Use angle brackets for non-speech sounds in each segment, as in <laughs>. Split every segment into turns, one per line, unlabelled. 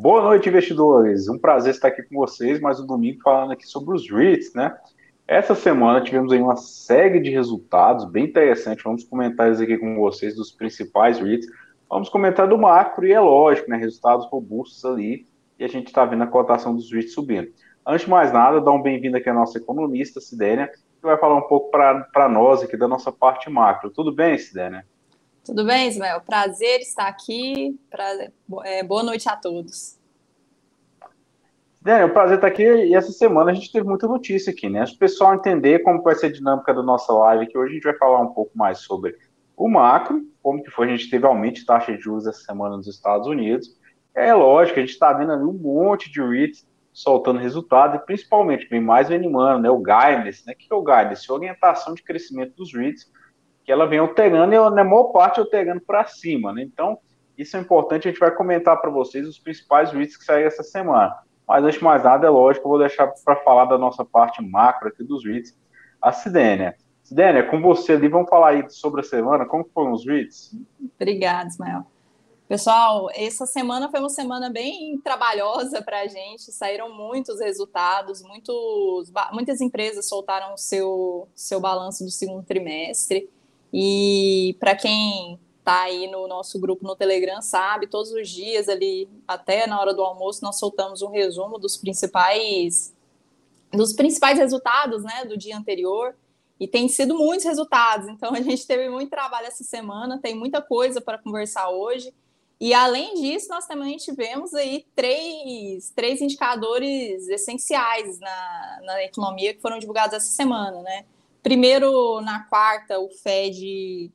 Boa noite, investidores. Um prazer estar aqui com vocês, mais um domingo falando aqui sobre os REITs, né? Essa semana tivemos aí uma série de resultados bem interessantes. Vamos comentar eles aqui com vocês dos principais REITs. Vamos comentar do macro e é lógico, né? Resultados robustos ali e a gente está vendo a cotação dos REITs subindo. Antes de mais nada, dá um bem-vindo aqui à nossa economista, Sidênia, que vai falar um pouco para nós aqui da nossa parte macro. Tudo bem, Sidênia?
Tudo bem, Ismael? Prazer estar aqui. Prazer. É, boa noite a todos.
É, o prazer estar aqui. E essa semana a gente teve muita notícia aqui, né? O pessoal entender como vai ser a dinâmica da nossa live, que hoje a gente vai falar um pouco mais sobre o macro, como que foi, a gente teve aumento de taxa de juros essa semana nos Estados Unidos. É lógico, a gente está vendo ali um monte de REITs soltando resultado, e principalmente, bem mais o animando, né? O guidance, né? O que é o guidance? Orientação de crescimento dos REITs que ela vem alterando e na maior parte alterando para cima, né? Então, isso é importante, a gente vai comentar para vocês os principais riscos que saíram essa semana. Mas antes de mais nada, é lógico, eu vou deixar para falar da nossa parte macro aqui dos REITs, a Sidênia. Sidênia, com você ali, vamos falar aí sobre a semana, como foram os REITs?
Obrigada, Ismael. Pessoal, essa semana foi uma semana bem trabalhosa para a gente, saíram muitos resultados, muitos, muitas empresas soltaram o seu, seu balanço do segundo trimestre. E para quem está aí no nosso grupo no Telegram sabe, todos os dias ali, até na hora do almoço, nós soltamos um resumo dos principais dos principais resultados, né, do dia anterior. E tem sido muitos resultados, então <laughs> a gente teve muito trabalho essa semana, tem muita coisa para conversar hoje. E além disso, nós também tivemos aí três, três indicadores essenciais na, na economia que foram divulgados essa semana, né? Primeiro, na quarta, o Fed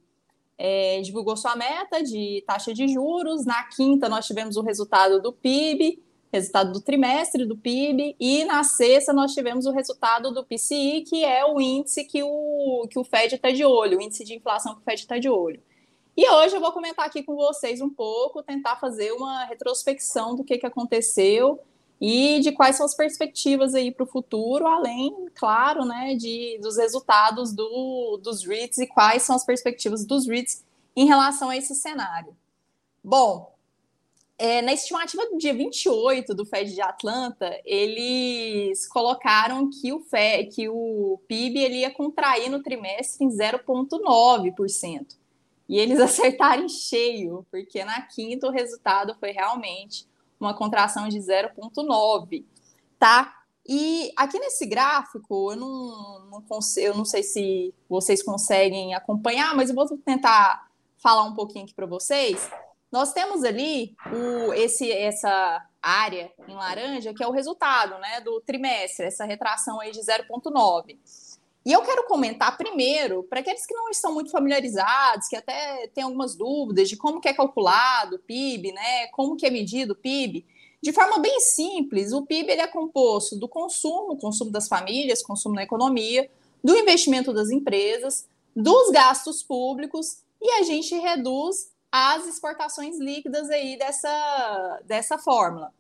é, divulgou sua meta de taxa de juros. Na quinta, nós tivemos o resultado do PIB, resultado do trimestre do PIB. E na sexta, nós tivemos o resultado do PCI, que é o índice que o, que o Fed está de olho, o índice de inflação que o Fed está de olho. E hoje eu vou comentar aqui com vocês um pouco, tentar fazer uma retrospecção do que, que aconteceu e de quais são as perspectivas aí para o futuro, além, claro, né, de, dos resultados do, dos REITs e quais são as perspectivas dos REITs em relação a esse cenário. Bom, é, na estimativa do dia 28 do Fed de Atlanta, eles colocaram que o, Fed, que o PIB ele ia contrair no trimestre em 0,9%. E eles <laughs> acertaram em cheio, porque na quinta o resultado foi realmente uma contração de 0,9, tá? E aqui nesse gráfico, eu não, não, eu não sei se vocês conseguem acompanhar, mas eu vou tentar falar um pouquinho aqui para vocês. Nós temos ali o, esse, essa área em laranja, que é o resultado né, do trimestre, essa retração aí de 0,9. E eu quero comentar primeiro, para aqueles que não estão muito familiarizados, que até têm algumas dúvidas de como que é calculado o PIB, né? Como que é medido o PIB. De forma bem simples, o PIB ele é composto do consumo, consumo das famílias, consumo na economia, do investimento das empresas, dos gastos públicos e a gente reduz as exportações líquidas aí dessa, dessa fórmula.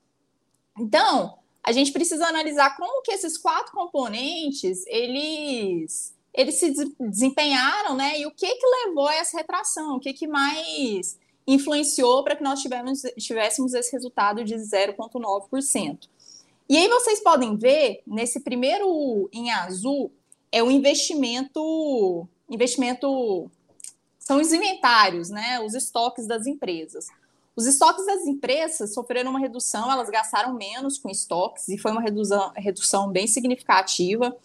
Então, a gente precisa analisar como que esses quatro componentes eles eles se desempenharam, né? E o que que levou a essa retração? O que que mais influenciou para que nós tivemos, tivéssemos esse resultado de 0,9%? E aí vocês podem ver nesse primeiro em azul é o investimento investimento são os inventários, né? Os estoques das empresas. Os estoques das empresas sofreram uma redução, elas gastaram menos com estoques e foi uma redução, redução bem significativa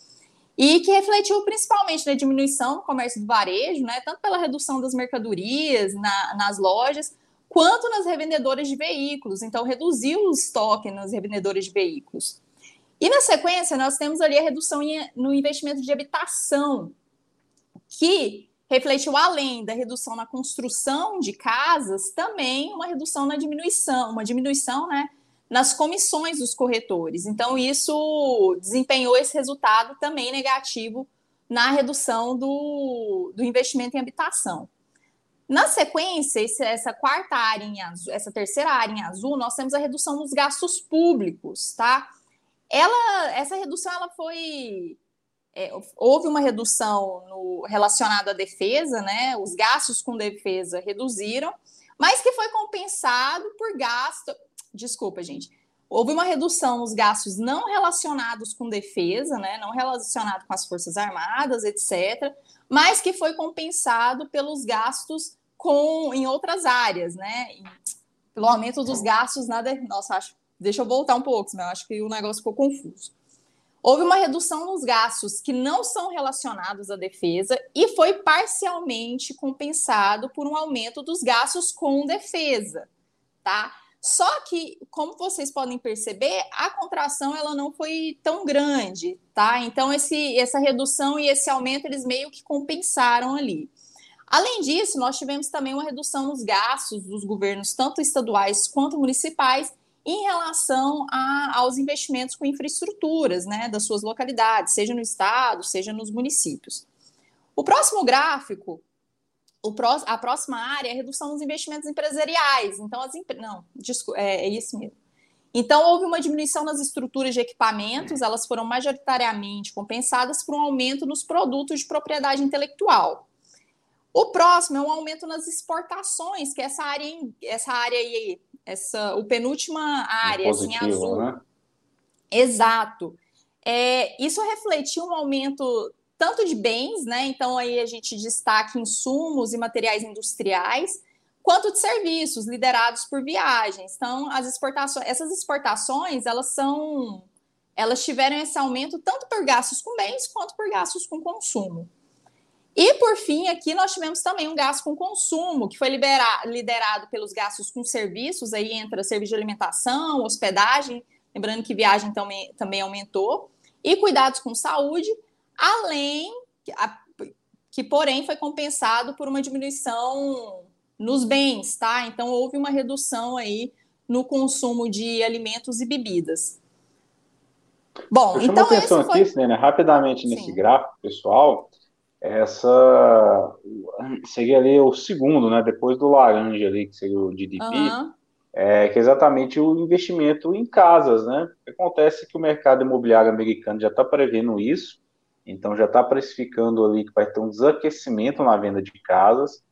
e que refletiu principalmente na diminuição no comércio do varejo, né, tanto pela redução das mercadorias na, nas lojas, quanto nas revendedoras de veículos. Então, reduziu o estoque nas revendedoras de veículos. E na sequência, nós temos ali a redução no investimento de habitação, que refletiu, além da redução na construção de casas, também uma redução na diminuição, uma diminuição né, nas comissões dos corretores. Então, isso desempenhou esse resultado também negativo na redução do, do investimento em habitação. Na sequência, essa quarta área em azul, essa terceira área em azul, nós temos a redução dos gastos públicos, tá? Ela, essa redução ela foi é, houve uma redução no, relacionada à defesa, né? Os gastos com defesa reduziram, mas que foi compensado por gasto, desculpa, gente. Houve uma redução nos gastos não relacionados com defesa, né, não relacionado com as Forças Armadas, etc., mas que foi compensado pelos gastos com em outras áreas, né? Pelo aumento dos gastos na. De... Nossa, acho. Deixa eu voltar um pouco, senão eu acho que o negócio ficou confuso. Houve uma redução nos gastos que não são relacionados à defesa e foi parcialmente compensado por um aumento dos gastos com defesa, tá? Só que, como vocês podem perceber, a contração ela não foi tão grande, tá? Então esse, essa redução e esse aumento eles meio que compensaram ali. Além disso, nós tivemos também uma redução nos gastos dos governos, tanto estaduais quanto municipais, em relação a, aos investimentos com infraestruturas né, das suas localidades, seja no estado, seja nos municípios. O próximo gráfico, o pró, a próxima área é a redução dos investimentos empresariais. Então, as não, é, é isso mesmo. Então, houve uma diminuição nas estruturas de equipamentos, elas foram majoritariamente compensadas por um aumento nos produtos de propriedade intelectual. O próximo é um aumento nas exportações, que é essa área, essa área aí essa o penúltima área, positivo, assim, azul. Né? Exato. É, isso refletiu um aumento tanto de bens, né? Então aí a gente destaca insumos e materiais industriais, quanto de serviços liderados por viagens. Então, as exportações, essas exportações, elas são elas tiveram esse aumento tanto por gastos com bens quanto por gastos com consumo. E, por fim, aqui nós tivemos também um gasto com consumo, que foi liderado pelos gastos com serviços, aí entra serviço de alimentação, hospedagem, lembrando que viagem também, também aumentou, e cuidados com saúde, além a, que, porém, foi compensado por uma diminuição nos bens, tá? Então, houve uma redução aí no consumo de alimentos e bebidas.
Bom, Eu então. atenção foi... aqui, né, rapidamente nesse Sim. gráfico, pessoal essa seria ali o segundo, né? Depois do laranja ali, que seria o GDP, uhum. é, que é exatamente o investimento em casas, né? Acontece que o mercado imobiliário americano já está prevendo isso, então já está precificando ali que vai ter um desaquecimento na venda de casas,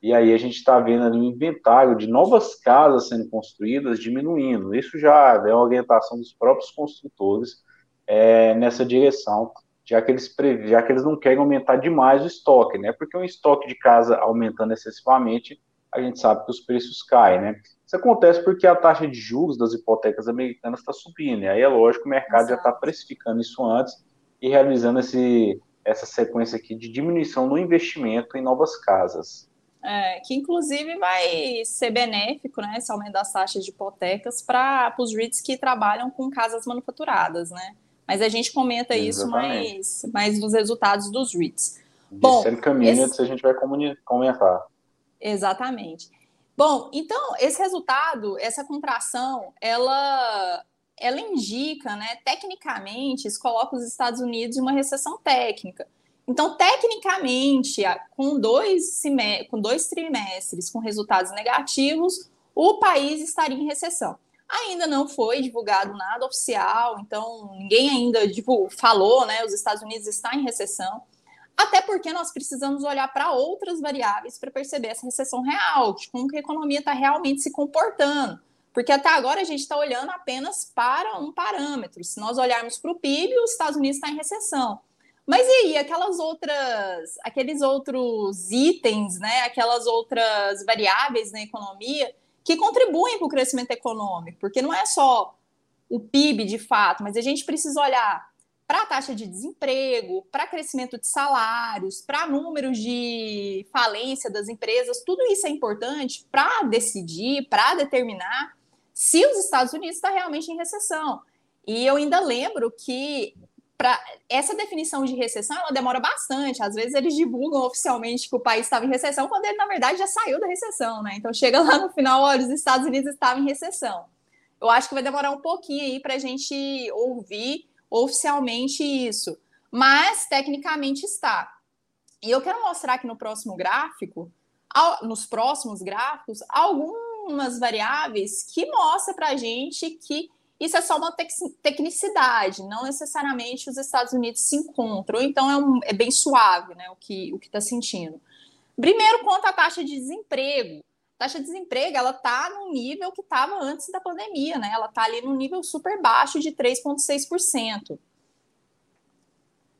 e aí a gente está vendo ali um inventário de novas casas sendo construídas diminuindo. Isso já é uma orientação dos próprios construtores é, nessa direção já que eles já que eles não querem aumentar demais o estoque, né? Porque um estoque de casa aumentando excessivamente, a gente sabe que os preços caem, né? Isso acontece porque a taxa de juros das hipotecas americanas está subindo, e aí é lógico que o mercado Exato. já está precificando isso antes e realizando esse, essa sequência aqui de diminuição no investimento em novas casas.
É, que inclusive vai ser benéfico, né, esse aumento das taxas de hipotecas para os REITs que trabalham com casas manufaturadas, né? Mas a gente comenta Exatamente. isso mais, mais dos resultados dos REITs.
Bom, Communities esse... a gente vai comentar.
Exatamente. Bom, então, esse resultado, essa contração, ela, ela indica, né, tecnicamente, isso coloca os Estados Unidos em uma recessão técnica. Então, tecnicamente, com dois, com dois trimestres com resultados negativos, o país estaria em recessão. Ainda não foi divulgado nada oficial, então ninguém ainda tipo, falou, né? Os Estados Unidos estão em recessão. Até porque nós precisamos olhar para outras variáveis para perceber essa recessão real, de como que a economia está realmente se comportando. Porque até agora a gente está olhando apenas para um parâmetro. Se nós olharmos para o PIB, os Estados Unidos está em recessão. Mas e aí, aquelas outras, aqueles outros itens, né? Aquelas outras variáveis na economia que contribuem para o crescimento econômico, porque não é só o PIB de fato, mas a gente precisa olhar para a taxa de desemprego, para crescimento de salários, para números de falência das empresas, tudo isso é importante para decidir, para determinar se os Estados Unidos está realmente em recessão. E eu ainda lembro que para essa definição de recessão ela demora bastante. Às vezes eles divulgam oficialmente que o país estava em recessão, quando ele, na verdade, já saiu da recessão, né? Então chega lá no final, olha, os Estados Unidos estavam em recessão. Eu acho que vai demorar um pouquinho aí para a gente ouvir oficialmente isso. Mas tecnicamente está. E eu quero mostrar aqui no próximo gráfico, nos próximos gráficos, algumas variáveis que mostram para a gente que isso é só uma tecnicidade, não necessariamente os Estados Unidos se encontram, então é, um, é bem suave né, o que o está sentindo. Primeiro, quanto à taxa de desemprego, taxa de desemprego ela está no nível que estava antes da pandemia, né? Ela está ali no nível super baixo de 3,6%.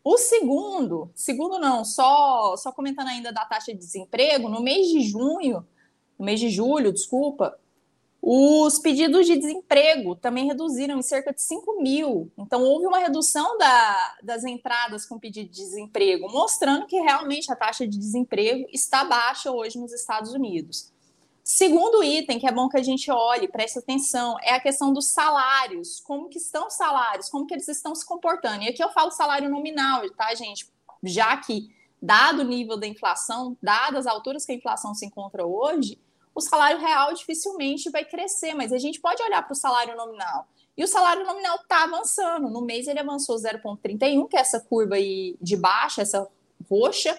O segundo, segundo não, só, só comentando ainda da taxa de desemprego, no mês de junho, no mês de julho, desculpa, os pedidos de desemprego também reduziram em cerca de 5 mil. Então, houve uma redução da, das entradas com pedido de desemprego, mostrando que realmente a taxa de desemprego está baixa hoje nos Estados Unidos. Segundo item, que é bom que a gente olhe, preste atenção, é a questão dos salários. Como que estão os salários? Como que eles estão se comportando? E aqui eu falo salário nominal, tá, gente? Já que, dado o nível da inflação, dadas as alturas que a inflação se encontra hoje, o salário real dificilmente vai crescer, mas a gente pode olhar para o salário nominal. E o salário nominal está avançando. No mês ele avançou 0,31, que é essa curva aí de baixa, essa roxa,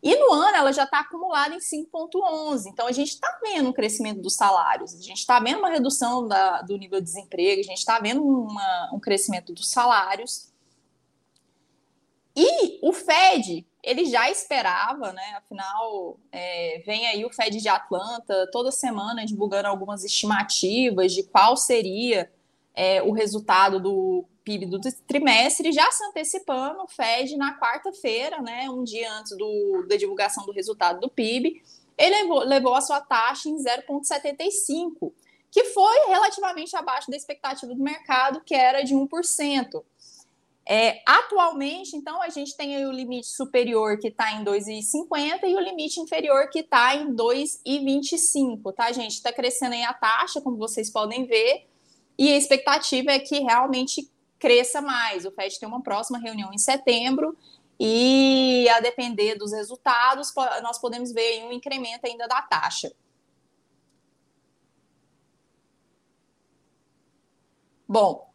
e no ano ela já está acumulada em 5,11. Então a gente está vendo um crescimento dos salários, a gente está vendo uma redução da, do nível de desemprego, a gente está vendo uma, um crescimento dos salários. O Fed, ele já esperava, né? Afinal, é, vem aí o Fed de Atlanta toda semana divulgando algumas estimativas de qual seria é, o resultado do PIB do trimestre, já se antecipando, o Fed na quarta-feira, né, um dia antes do, da divulgação do resultado do PIB, ele levou, levou a sua taxa em 0,75, que foi relativamente abaixo da expectativa do mercado, que era de 1%. É, atualmente, então, a gente tem o limite superior que está em 2,50 e o limite inferior que está em 2,25, tá, gente? Está crescendo aí a taxa, como vocês podem ver, e a expectativa é que realmente cresça mais. O FED tem uma próxima reunião em setembro e, a depender dos resultados, nós podemos ver um incremento ainda da taxa. Bom,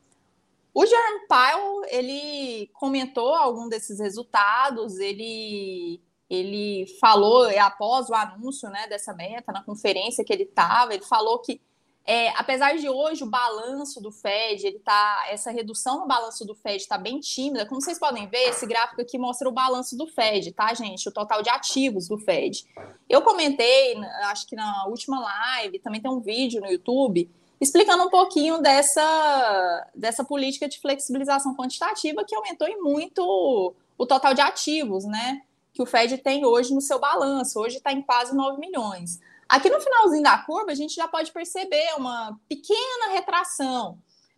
o Jerome Powell, ele comentou algum desses resultados, ele, ele falou, após o anúncio né, dessa meta, na conferência que ele estava, ele falou que é, apesar de hoje o balanço do Fed, ele tá, essa redução no balanço do Fed está bem tímida. Como vocês podem ver, esse gráfico aqui mostra o balanço do Fed, tá, gente? O total de ativos do Fed. Eu comentei, acho que na última live, também tem um vídeo no YouTube explicando um pouquinho dessa, dessa política de flexibilização quantitativa que aumentou em muito o total de ativos, né? Que o Fed tem hoje no seu balanço. Hoje está em quase 9 milhões. Aqui no finalzinho da curva, a gente já pode perceber uma pequena retração,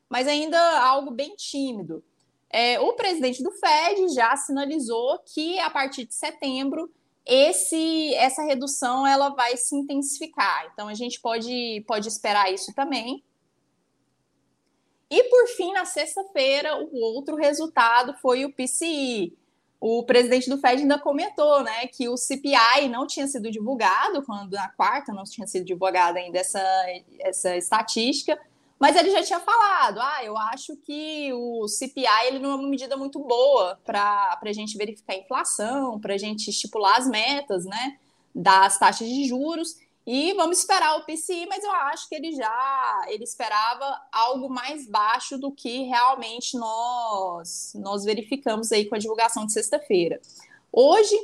mas ainda algo bem tímido. É, o presidente do Fed já sinalizou que a partir de setembro esse, essa redução ela vai se intensificar. Então a gente pode, pode esperar isso também. E por fim, na sexta-feira, o outro resultado foi o PCI, o presidente do Fed ainda comentou, né, que o CPI não tinha sido divulgado quando na quarta não tinha sido divulgada ainda essa, essa estatística, mas ele já tinha falado, ah, eu acho que o CPI ele não é uma medida muito boa para a gente verificar a inflação, para a gente estipular as metas, né, das taxas de juros. E vamos esperar o PCI, mas eu acho que ele já ele esperava algo mais baixo do que realmente nós nós verificamos aí com a divulgação de sexta-feira. Hoje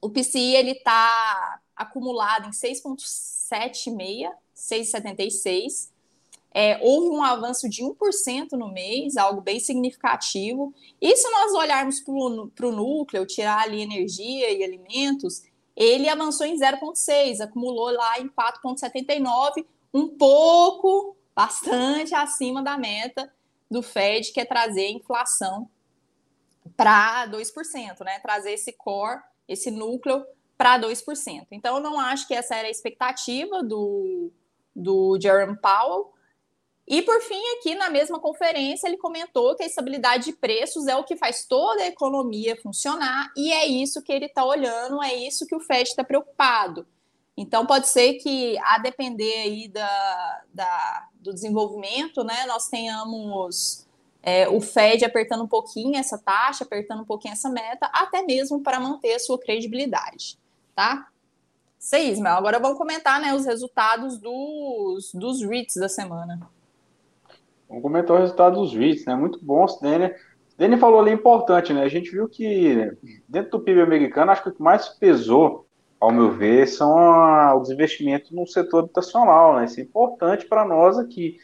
o PCI ele está acumulado em 6,76, 6,76. É, houve um avanço de 1% no mês, algo bem significativo. E se nós olharmos para o núcleo, tirar ali energia e alimentos, ele avançou em 0,6, acumulou lá em 4,79, um pouco, bastante acima da meta do Fed, que é trazer a inflação para 2%, né? Trazer esse core, esse núcleo para 2%. Então, eu não acho que essa era a expectativa do, do Jerome Powell, e por fim, aqui na mesma conferência, ele comentou que a estabilidade de preços é o que faz toda a economia funcionar, e é isso que ele está olhando, é isso que o Fed está preocupado. Então, pode ser que, a depender aí da, da do desenvolvimento, né, nós tenhamos é, o Fed apertando um pouquinho essa taxa, apertando um pouquinho essa meta, até mesmo para manter a sua credibilidade, tá? Isso aí, Ismael. Agora vamos comentar né, os resultados dos, dos REITs da semana.
Vamos comentar o resultado dos REITs, né? Muito bom, Dani. Dani falou ali importante, né? A gente viu que dentro do PIB americano, acho que o que mais pesou ao meu ver, são a, os investimentos no setor habitacional, né? Isso é importante para nós aqui.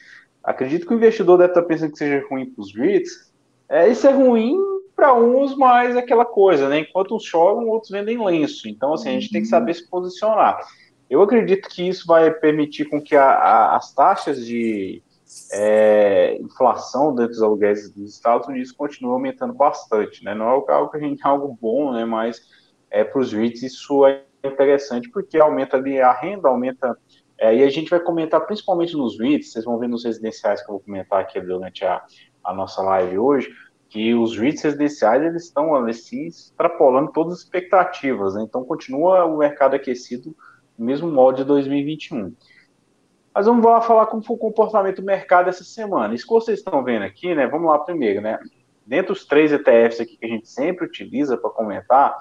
Acredito que o investidor deve estar pensando que seja ruim para os REITs. É, isso é ruim para uns, mas é aquela coisa, né? Enquanto uns choram, outros vendem lenço. Então, assim, a gente tem que saber se posicionar. Eu acredito que isso vai permitir com que a, a, as taxas de é, inflação dentro dos aluguéis dos Estados Unidos continuem aumentando bastante, né? Não é algo que a gente algo bom, né? Mas é, para os REITs isso é interessante porque aumenta ali a renda, aumenta. É, e a gente vai comentar principalmente nos REITs, vocês vão ver nos residenciais que eu vou comentar aqui durante a, a nossa live hoje, que os REITs residenciais eles estão assim, extrapolando todas as expectativas, né? então continua o mercado aquecido no mesmo modo de 2021. Mas vamos lá falar como foi o comportamento do mercado essa semana. Isso que vocês estão vendo aqui, né? Vamos lá primeiro, né? Dentro dos três ETFs aqui que a gente sempre utiliza para comentar,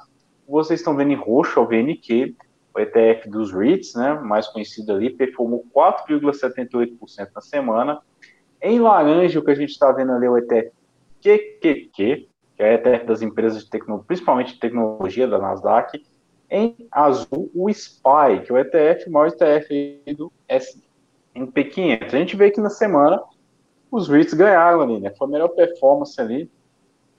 vocês estão vendo em roxo o VNQ, o ETF dos REITs, né, mais conhecido ali, performou 4,78% na semana. Em laranja, o que a gente está vendo ali é o ETF QQQ, que é o ETF das empresas de tecnologia, principalmente de tecnologia da Nasdaq. Em azul, o SPY, que é o ETF, o maior ETF do S&P 500. A gente vê que na semana os REITs ganharam ali, né? Foi a melhor performance ali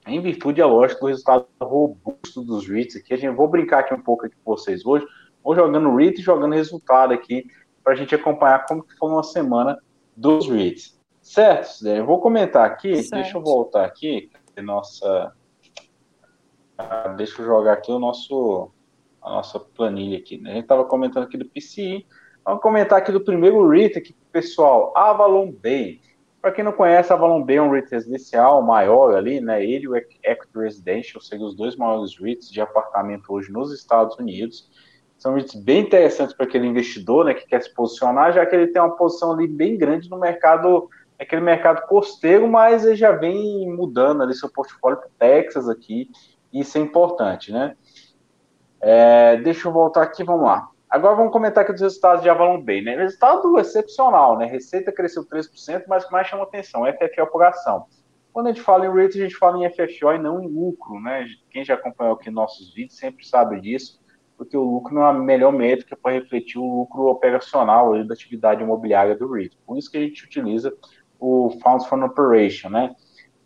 em virtude, é lógico, do resultado robusto dos REITs aqui. A gente vou brincar aqui um pouco aqui com vocês hoje, vou jogando REIT e jogando resultado aqui, para a gente acompanhar como que foi uma semana dos REITs. Certo, Eu vou comentar aqui, certo. deixa eu voltar aqui, nossa... Ah, deixa eu jogar aqui o nosso, a nossa planilha aqui. Né? A gente estava comentando aqui do PCI, vamos comentar aqui do primeiro REIT aqui, pessoal, Avalon Bay. Para quem não conhece, Avalon Bay é um REIT residencial maior ali, né? Ele e o Equity Residential seriam os dois maiores REITs de apartamento hoje nos Estados Unidos. São REITs bem interessantes para aquele investidor, né, que quer se posicionar, já que ele tem uma posição ali bem grande no mercado, aquele mercado costeiro, mas ele já vem mudando ali seu portfólio para Texas aqui, e isso é importante, né? É, deixa eu voltar aqui, vamos lá. Agora vamos comentar aqui os resultados de Avalon Bay, né? Resultado excepcional, né? Receita cresceu 3%, mas o que mais chama atenção é FFO por ação. Quando a gente fala em rate, a gente fala em FFO e não em lucro, né? Quem já acompanhou aqui nossos vídeos sempre sabe disso, porque o lucro não é a melhor métrica para refletir o lucro operacional da atividade imobiliária do REIT. Por isso que a gente utiliza o Funds from Operation, né?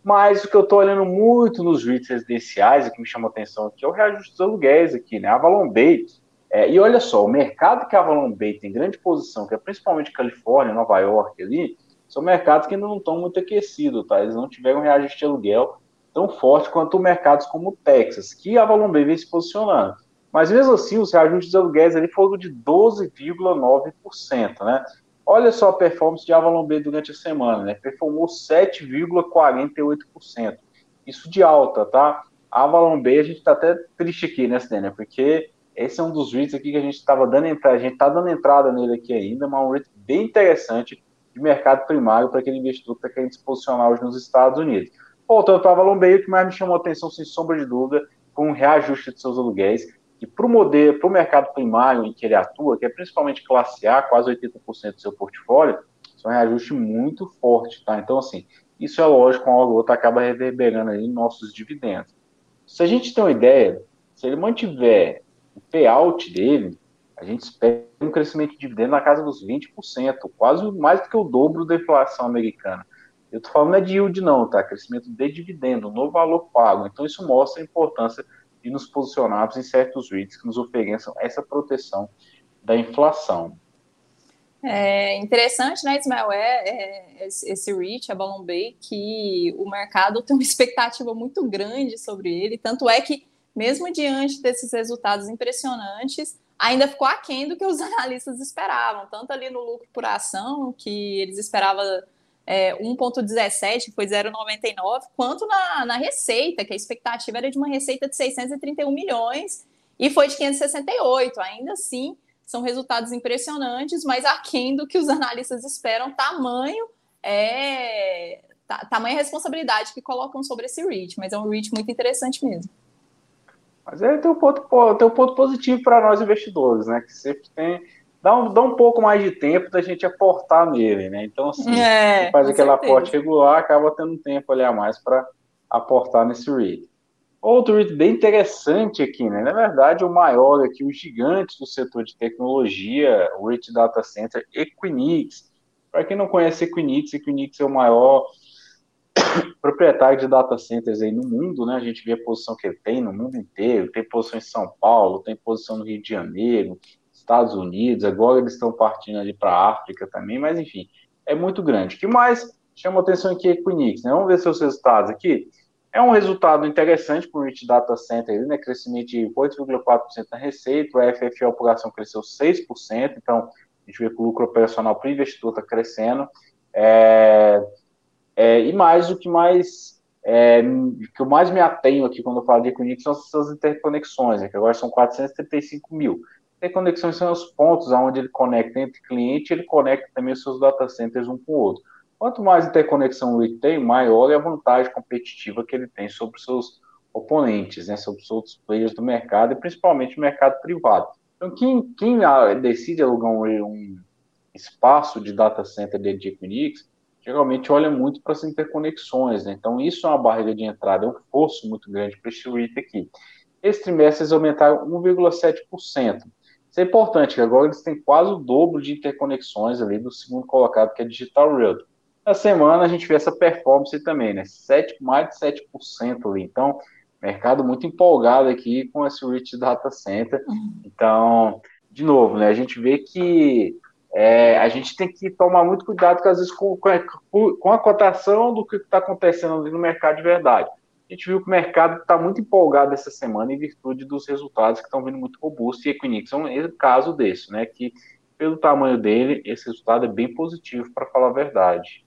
Mas o que eu estou olhando muito nos REITs residenciais, e que me chama atenção aqui, é o reajuste dos aluguéis aqui, né? A Avalon Bay é, e olha só, o mercado que a Avalon Bay tem grande posição, que é principalmente Califórnia, Nova York ali, são mercados que ainda não estão muito aquecidos, tá? Eles não tiveram um reajuste de aluguel tão forte quanto mercados como o Texas, que a Avalon Bay vem se posicionando. Mas mesmo assim, os reajustes de aluguéis ali foram de 12,9%, né? Olha só a performance de Avalon Bay durante a semana, né? Performou 7,48%. Isso de alta, tá? A Avalon Bay, a gente está até triste aqui, né, né? Porque esse é um dos REITs aqui que a gente estava dando entrada, a gente está dando entrada nele aqui ainda, mas é um REIT bem interessante de mercado primário para aquele investidor que está querendo se posicionar hoje nos Estados Unidos. Voltando para a Avalon Bay, o que mais me chamou a atenção, sem sombra de dúvida, foi um reajuste de seus aluguéis, que para o modelo, para o mercado primário em que ele atua, que é principalmente classe A, quase 80% do seu portfólio, isso é um reajuste muito forte, tá? Então, assim, isso é lógico, uma hora ou outra acaba reverberando aí nossos dividendos. Se a gente tem uma ideia, se ele mantiver o payout dele, a gente espera um crescimento de dividendo na casa dos 20%, quase mais do que o dobro da inflação americana. Eu estou falando não é de yield não, tá? Crescimento de dividendo, no valor pago. Então isso mostra a importância de nos posicionarmos em certos REITs que nos ofereçam essa proteção da inflação.
É interessante, né, Ismael, é, é esse REIT, a Balloon Bay, que o mercado tem uma expectativa muito grande sobre ele, tanto é que mesmo diante desses resultados impressionantes, ainda ficou aquém do que os <laughs> analistas esperavam, tanto ali no lucro por ação, que eles esperavam é, 1,17, que foi 0,99, quanto na, na receita, que a expectativa era de uma receita de 631 milhões e foi de 568. Ainda assim, são resultados impressionantes, mas aquém do que os analistas esperam, tamanho é tamanha responsabilidade que colocam sobre esse REIT, mas é um REIT muito interessante mesmo.
Mas é, tem um ponto, tem um ponto positivo para nós investidores, né? Que sempre tem. Dá um, dá um pouco mais de tempo da gente aportar nele, né? Então, assim, é, faz aquele aporte regular, acaba tendo um tempo ali a mais para aportar nesse REIT. Outro REIT bem interessante aqui, né? Na verdade, o maior aqui, o gigante do setor de tecnologia, o REIT Data Center Equinix. Para quem não conhece Equinix, Equinix é o maior proprietário de data centers aí no mundo, né? A gente vê a posição que ele tem no mundo inteiro, tem posição em São Paulo, tem posição no Rio de Janeiro, Estados Unidos, agora eles estão partindo ali para a África também, mas enfim, é muito grande. O que mais chama atenção aqui é Equinix, né? Vamos ver seus resultados aqui. É um resultado interessante para o REIT Data Center, né? crescimento de 8,4% na receita, o FFO por ação cresceu 6%, então a gente vê que o lucro operacional para o investidor está crescendo. É, é, e mais, o que mais é, que eu mais me atenho aqui quando eu falo de Equinix são essas interconexões, né, que agora são 435 mil. Interconexões são os pontos onde ele conecta entre cliente ele conecta também os seus data centers um com o outro. Quanto mais interconexão ele tem, maior é a vantagem competitiva que ele tem sobre os seus oponentes, né, sobre os outros players do mercado e principalmente o mercado privado. Então, quem, quem decide alugar um, um espaço de data center dentro de Equinix, geralmente olha muito para as interconexões, né? Então, isso é uma barreira de entrada, é um fosso muito grande para esse REIT aqui. Esse trimestre eles aumentaram 1,7%. Isso é importante, que agora eles têm quase o dobro de interconexões ali do segundo colocado, que é Digital Realty. Na semana a gente vê essa performance também, né? 7, mais de 7% ali. Então, mercado muito empolgado aqui com esse Rich Data Center. Uhum. Então, de novo, né? A gente vê que é, a gente tem que tomar muito cuidado, porque às vezes com, com a cotação do que está acontecendo ali no mercado de verdade. A gente viu que o mercado está muito empolgado essa semana em virtude dos resultados que estão vindo muito robustos, e Equinix é um caso desse, né? Que pelo tamanho dele, esse resultado é bem positivo, para falar a verdade.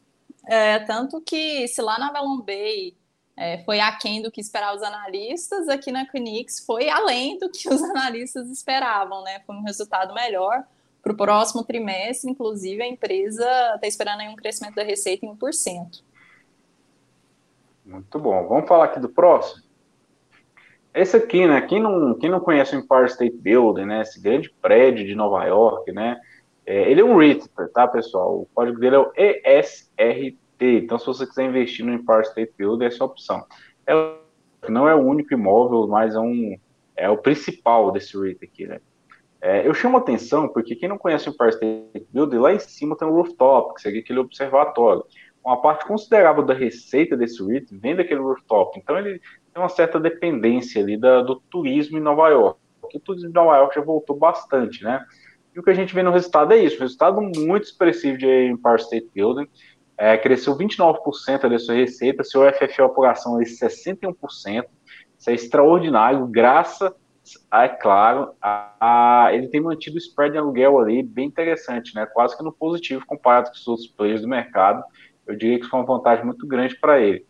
É, tanto que se lá na Avalon Bay é, foi aquém do que esperavam os analistas, aqui na Equinix foi além do que os <laughs> analistas esperavam, né? Foi um resultado melhor para o próximo trimestre, inclusive, a empresa está esperando um crescimento da receita em 1%.
Muito bom. Vamos falar aqui do próximo? Esse aqui, né? Quem não, quem não conhece o Empire State Building, né? Esse grande prédio de Nova York, né? É, ele é um REIT, tá, pessoal? O código dele é o ESRT. Então, se você quiser investir no Empire State Building, essa é a opção. É, não é o único imóvel, mas é, um, é o principal desse REIT aqui, né? É, eu chamo atenção porque quem não conhece o Empire State Building, lá em cima tem um rooftop, que seria aquele observatório. Uma parte considerável da receita desse REIT vem daquele rooftop. Então ele tem uma certa dependência ali da, do turismo em Nova York. O turismo em Nova York já voltou bastante, né? E o que a gente vê no resultado é isso, resultado muito expressivo de Empire State Building. É, cresceu 29% da sua receita, seu FFO por ação é 61%. Isso é extraordinário, graças é claro, a, a, ele tem mantido o spread de aluguel ali bem interessante, né? Quase que no positivo comparado com os outros players do mercado. Eu diria que foi uma vantagem muito grande para ele.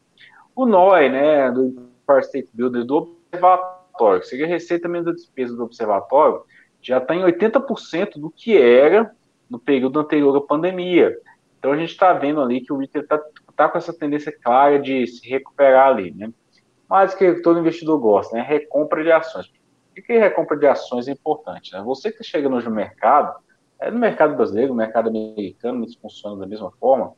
O NOI, né, do Empire State Builder do Observatório, que seria a receita menos a despesa do Observatório, já está em 80% do que era no período anterior à pandemia. Então a gente está vendo ali que o retail está tá com essa tendência clara de se recuperar ali, né? Mas que todo investidor gosta, né? Recompra de ações. Por que recompra de ações é importante? Né? Você que chega no mercado, é no mercado brasileiro, no mercado americano, isso funciona da mesma forma.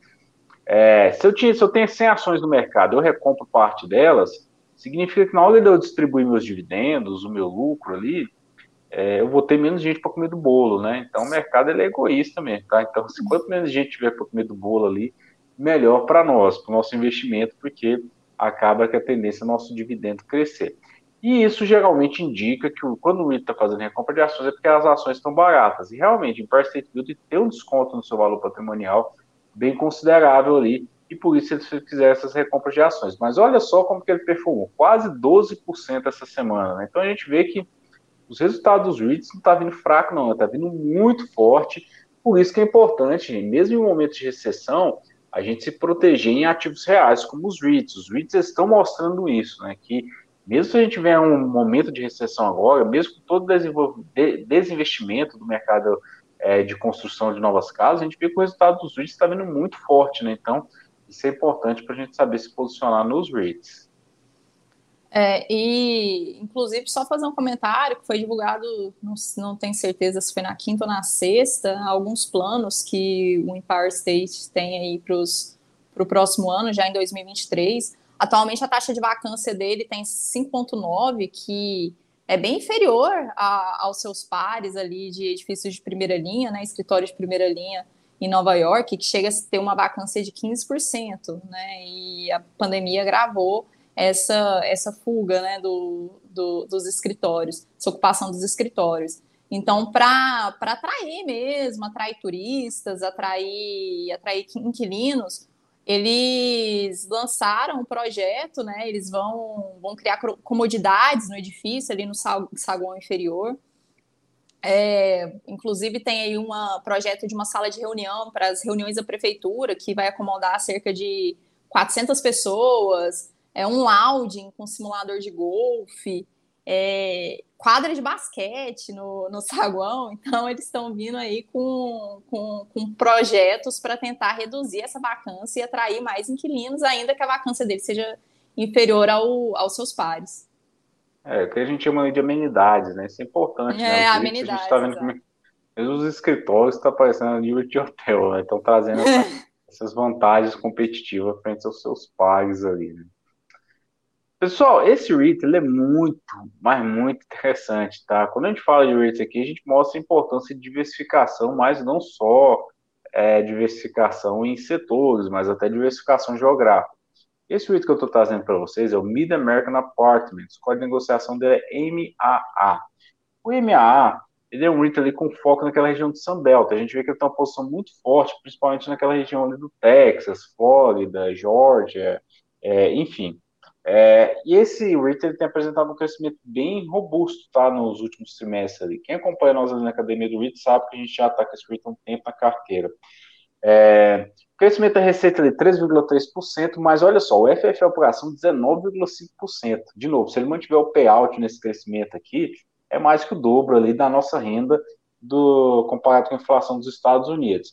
É, se, eu tinha, se eu tenho 100 ações no mercado, eu recompro parte delas, significa que na hora de eu distribuir meus dividendos, o meu lucro ali, é, eu vou ter menos gente para comer do bolo, né? Então o mercado ele é egoísta mesmo, tá? Então, se quanto menos gente tiver para comer do bolo ali, melhor para nós, para o nosso investimento, porque acaba que a tendência é nosso dividendo crescer. E isso geralmente indica que quando o REIT está fazendo recompra de ações é porque as ações estão baratas. E realmente, o State Building tem um desconto no seu valor patrimonial bem considerável ali, e por isso ele fizer essas recompras de ações. Mas olha só como que ele performou, quase 12% essa semana. Né? Então a gente vê que os resultados dos REITs não estão tá vindo fraco, não, está vindo muito forte. Por isso que é importante, mesmo em um momento de recessão, a gente se proteger em ativos reais, como os REITs. Os REITs estão mostrando isso, né? Que mesmo se a gente tiver um momento de recessão agora, mesmo com todo o desinvestimento do mercado é, de construção de novas casas, a gente vê que o resultado dos REITs está vindo muito forte, né? Então, isso é importante para a gente saber se posicionar nos REITs.
É, e, inclusive, só fazer um comentário que foi divulgado, não, não tenho certeza se foi na quinta ou na sexta, alguns planos que o Empire State tem aí para o próximo ano, já em 2023 Atualmente a taxa de vacância dele tem 5,9, que é bem inferior a, aos seus pares ali de edifícios de primeira linha, né, escritórios de primeira linha em Nova York, que chega a ter uma vacância de 15%, né, e a pandemia agravou essa, essa fuga, né, do, do, dos escritórios, essa ocupação dos escritórios. Então, para atrair mesmo, atrair turistas, atrair, atrair inquilinos, eles lançaram um projeto, né? Eles vão, vão criar comodidades no edifício, ali no saguão inferior. É, inclusive tem aí um projeto de uma sala de reunião para as reuniões da prefeitura, que vai acomodar cerca de 400 pessoas, é um lounge com simulador de golfe, é, quadra de basquete no, no saguão, <laughs> então eles estão vindo aí com, com, com projetos para tentar reduzir essa vacância e atrair mais inquilinos, ainda que a vacância dele seja inferior ao, aos seus pares.
É, o que a gente chama de amenidades, né? Isso é importante.
Né? É, né? amenidades. A gente está vendo como
mesmo os escritórios estão tá parecendo nível de hotel, né? Estão trazendo <laughs> essa, essas vantagens competitivas frente aos seus pares ali, né? Pessoal, esse REIT ele é muito, mas muito interessante, tá? Quando a gente fala de REIT aqui, a gente mostra a importância de diversificação, mas não só é, diversificação em setores, mas até diversificação geográfica. Esse REIT que eu estou trazendo para vocês é o Mid American Apartments, o código de negociação dele é MAA. O MAA ele é um REIT ali com foco naquela região de Sunbelt. A gente vê que ele tem uma posição muito forte, principalmente naquela região ali do Texas, Flórida, Georgia, é, enfim. É, e esse REIT tem apresentado um crescimento bem robusto tá, nos últimos trimestres. Ali. Quem acompanha nós ali na academia do REIT sabe que a gente já está com esse REIT há um tempo na carteira. É, crescimento da receita de 3,3%, mas olha só, o FFL por ação 19,5%. De novo, se ele mantiver o payout nesse crescimento aqui, é mais que o dobro ali da nossa renda do comparado com a inflação dos Estados Unidos.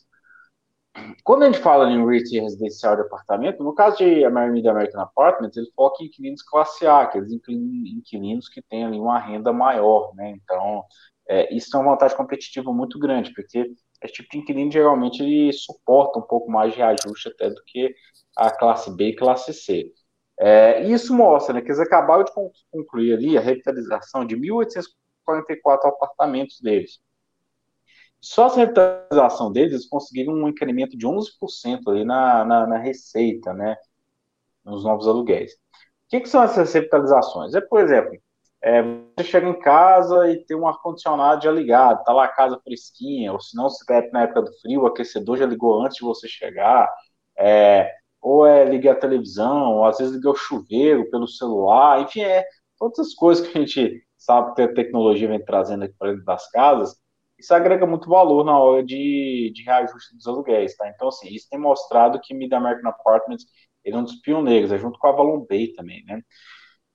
Quando a gente fala em REIT residencial de apartamento, no caso de American American Apartments, ele foca em inquilinos classe A, aqueles inquilinos que têm ali uma renda maior, né? Então, é, isso é uma vantagem competitiva muito grande, porque esse tipo de inquilino geralmente ele suporta um pouco mais de ajuste até do que a classe B e classe C. É, isso mostra né, que eles acabaram de concluir ali a revitalização de 1.844 apartamentos deles. Só essa revitalização deles, eles conseguiram um incremento de 11% ali na, na, na, receita, né? Nos novos aluguéis. O que, que são essas revitalizações? É, por exemplo, é, você chega em casa e tem um ar-condicionado já ligado, tá lá a casa fresquinha, ou se não, se estiver na época do frio, o aquecedor já ligou antes de você chegar, é, ou é ligar a televisão, ou às vezes ligar o chuveiro pelo celular, enfim, é todas as coisas que a gente sabe que a tecnologia vem trazendo aqui para dentro das casas, isso agrega muito valor na hora de, de reajuste dos aluguéis, tá? Então, assim, isso tem mostrado que Mid American Apartments ele é um dos pioneiros, é junto com a Avalon Bay também, né?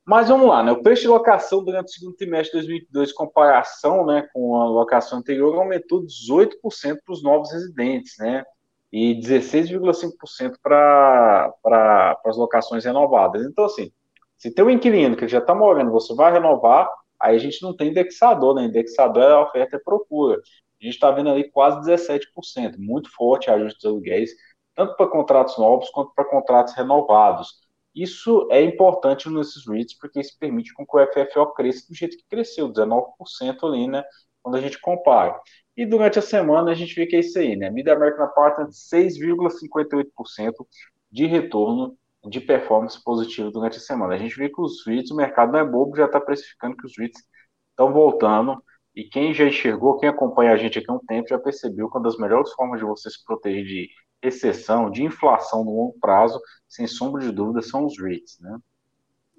Mas vamos lá, né? O preço de locação durante o segundo trimestre de 2022, em comparação né, com a locação anterior, aumentou 18% para os novos residentes, né? E 16,5% para as locações renovadas. Então, assim, se tem um inquilino que já está morando, você vai renovar, Aí a gente não tem indexador, né? Indexador é oferta e procura. A gente está vendo ali quase 17%, muito forte a ajuste dos aluguéis, tanto para contratos novos quanto para contratos renovados. Isso é importante nesses REITs, porque isso permite com que o FFO cresça do jeito que cresceu, 19% ali, né? Quando a gente compara. E durante a semana a gente vê que é isso aí, né? Mid American Apartment 6,58% de retorno de performance positiva durante a semana. A gente vê que os REITs, o mercado não é bobo, já está precificando que os REITs estão voltando. E quem já enxergou, quem acompanha a gente aqui há um tempo, já percebeu que uma das melhores formas de você se proteger de recessão, de inflação no longo prazo, sem sombra de dúvida, são os REITs, né?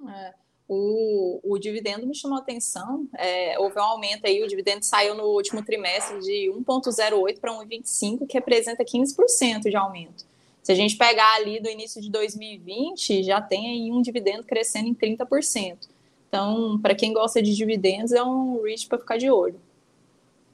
É, o, o dividendo me chamou a atenção. É, houve um aumento aí, o dividendo saiu no último trimestre de 1,08 para 1,25, que representa 15% de aumento. Se a gente pegar ali do início de 2020, já tem aí um dividendo crescendo em 30%. Então, para quem gosta de dividendos, é um REIT para ficar de olho.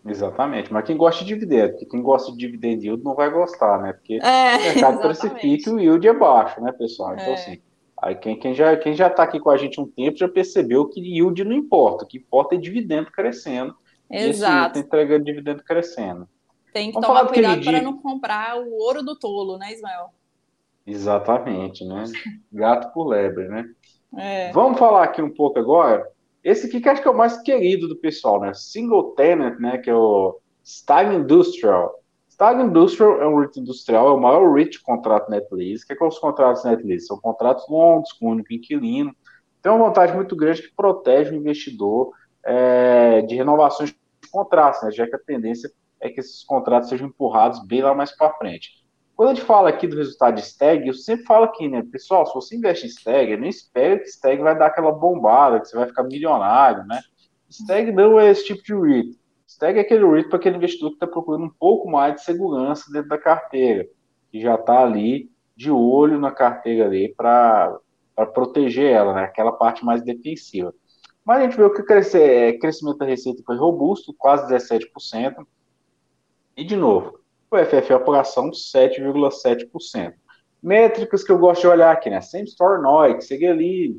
Exatamente, mas quem gosta de dividendo, porque quem gosta de dividend yield não vai gostar, né? Porque é, o mercado <laughs> precifica e o yield é baixo, né, pessoal? Então, é. assim, aí quem, quem já quem já está aqui com a gente um tempo já percebeu que yield não importa, o que importa é dividendo crescendo.
Exato.
E esse entregando dividendo crescendo.
Tem que Vamos tomar cuidado para não comprar o ouro do tolo, né, Ismael?
Exatamente, né? Gato por lebre, né? É. Vamos falar aqui um pouco agora. Esse aqui que acho que é o mais querido do pessoal, né? Single Tenant, né? Que é o Stag Industrial. Stag Industrial é um REIT industrial, é o maior REIT contrato net lease. O que, é que são os contratos net lease? São contratos longos, com único inquilino. Tem uma vantagem muito grande que protege o investidor é, de renovações de contratos, né? Já que a tendência é que esses contratos sejam empurrados bem lá mais para frente. Quando a gente fala aqui do resultado de STEG, eu sempre falo aqui, né, pessoal, se você investe em STEG, não espere que STEG vai dar aquela bombada, que você vai ficar milionário, né? STEG não é esse tipo de REIT. STEG é aquele REIT para aquele investidor que está procurando um pouco mais de segurança dentro da carteira, que já está ali de olho na carteira ali para proteger ela, né? Aquela parte mais defensiva. Mas a gente viu que o é, crescimento da receita foi robusto, quase 17%. E, de novo, o FF apuração 7,7%. Métricas que eu gosto de olhar aqui, né? Same Store NOI, segue ali.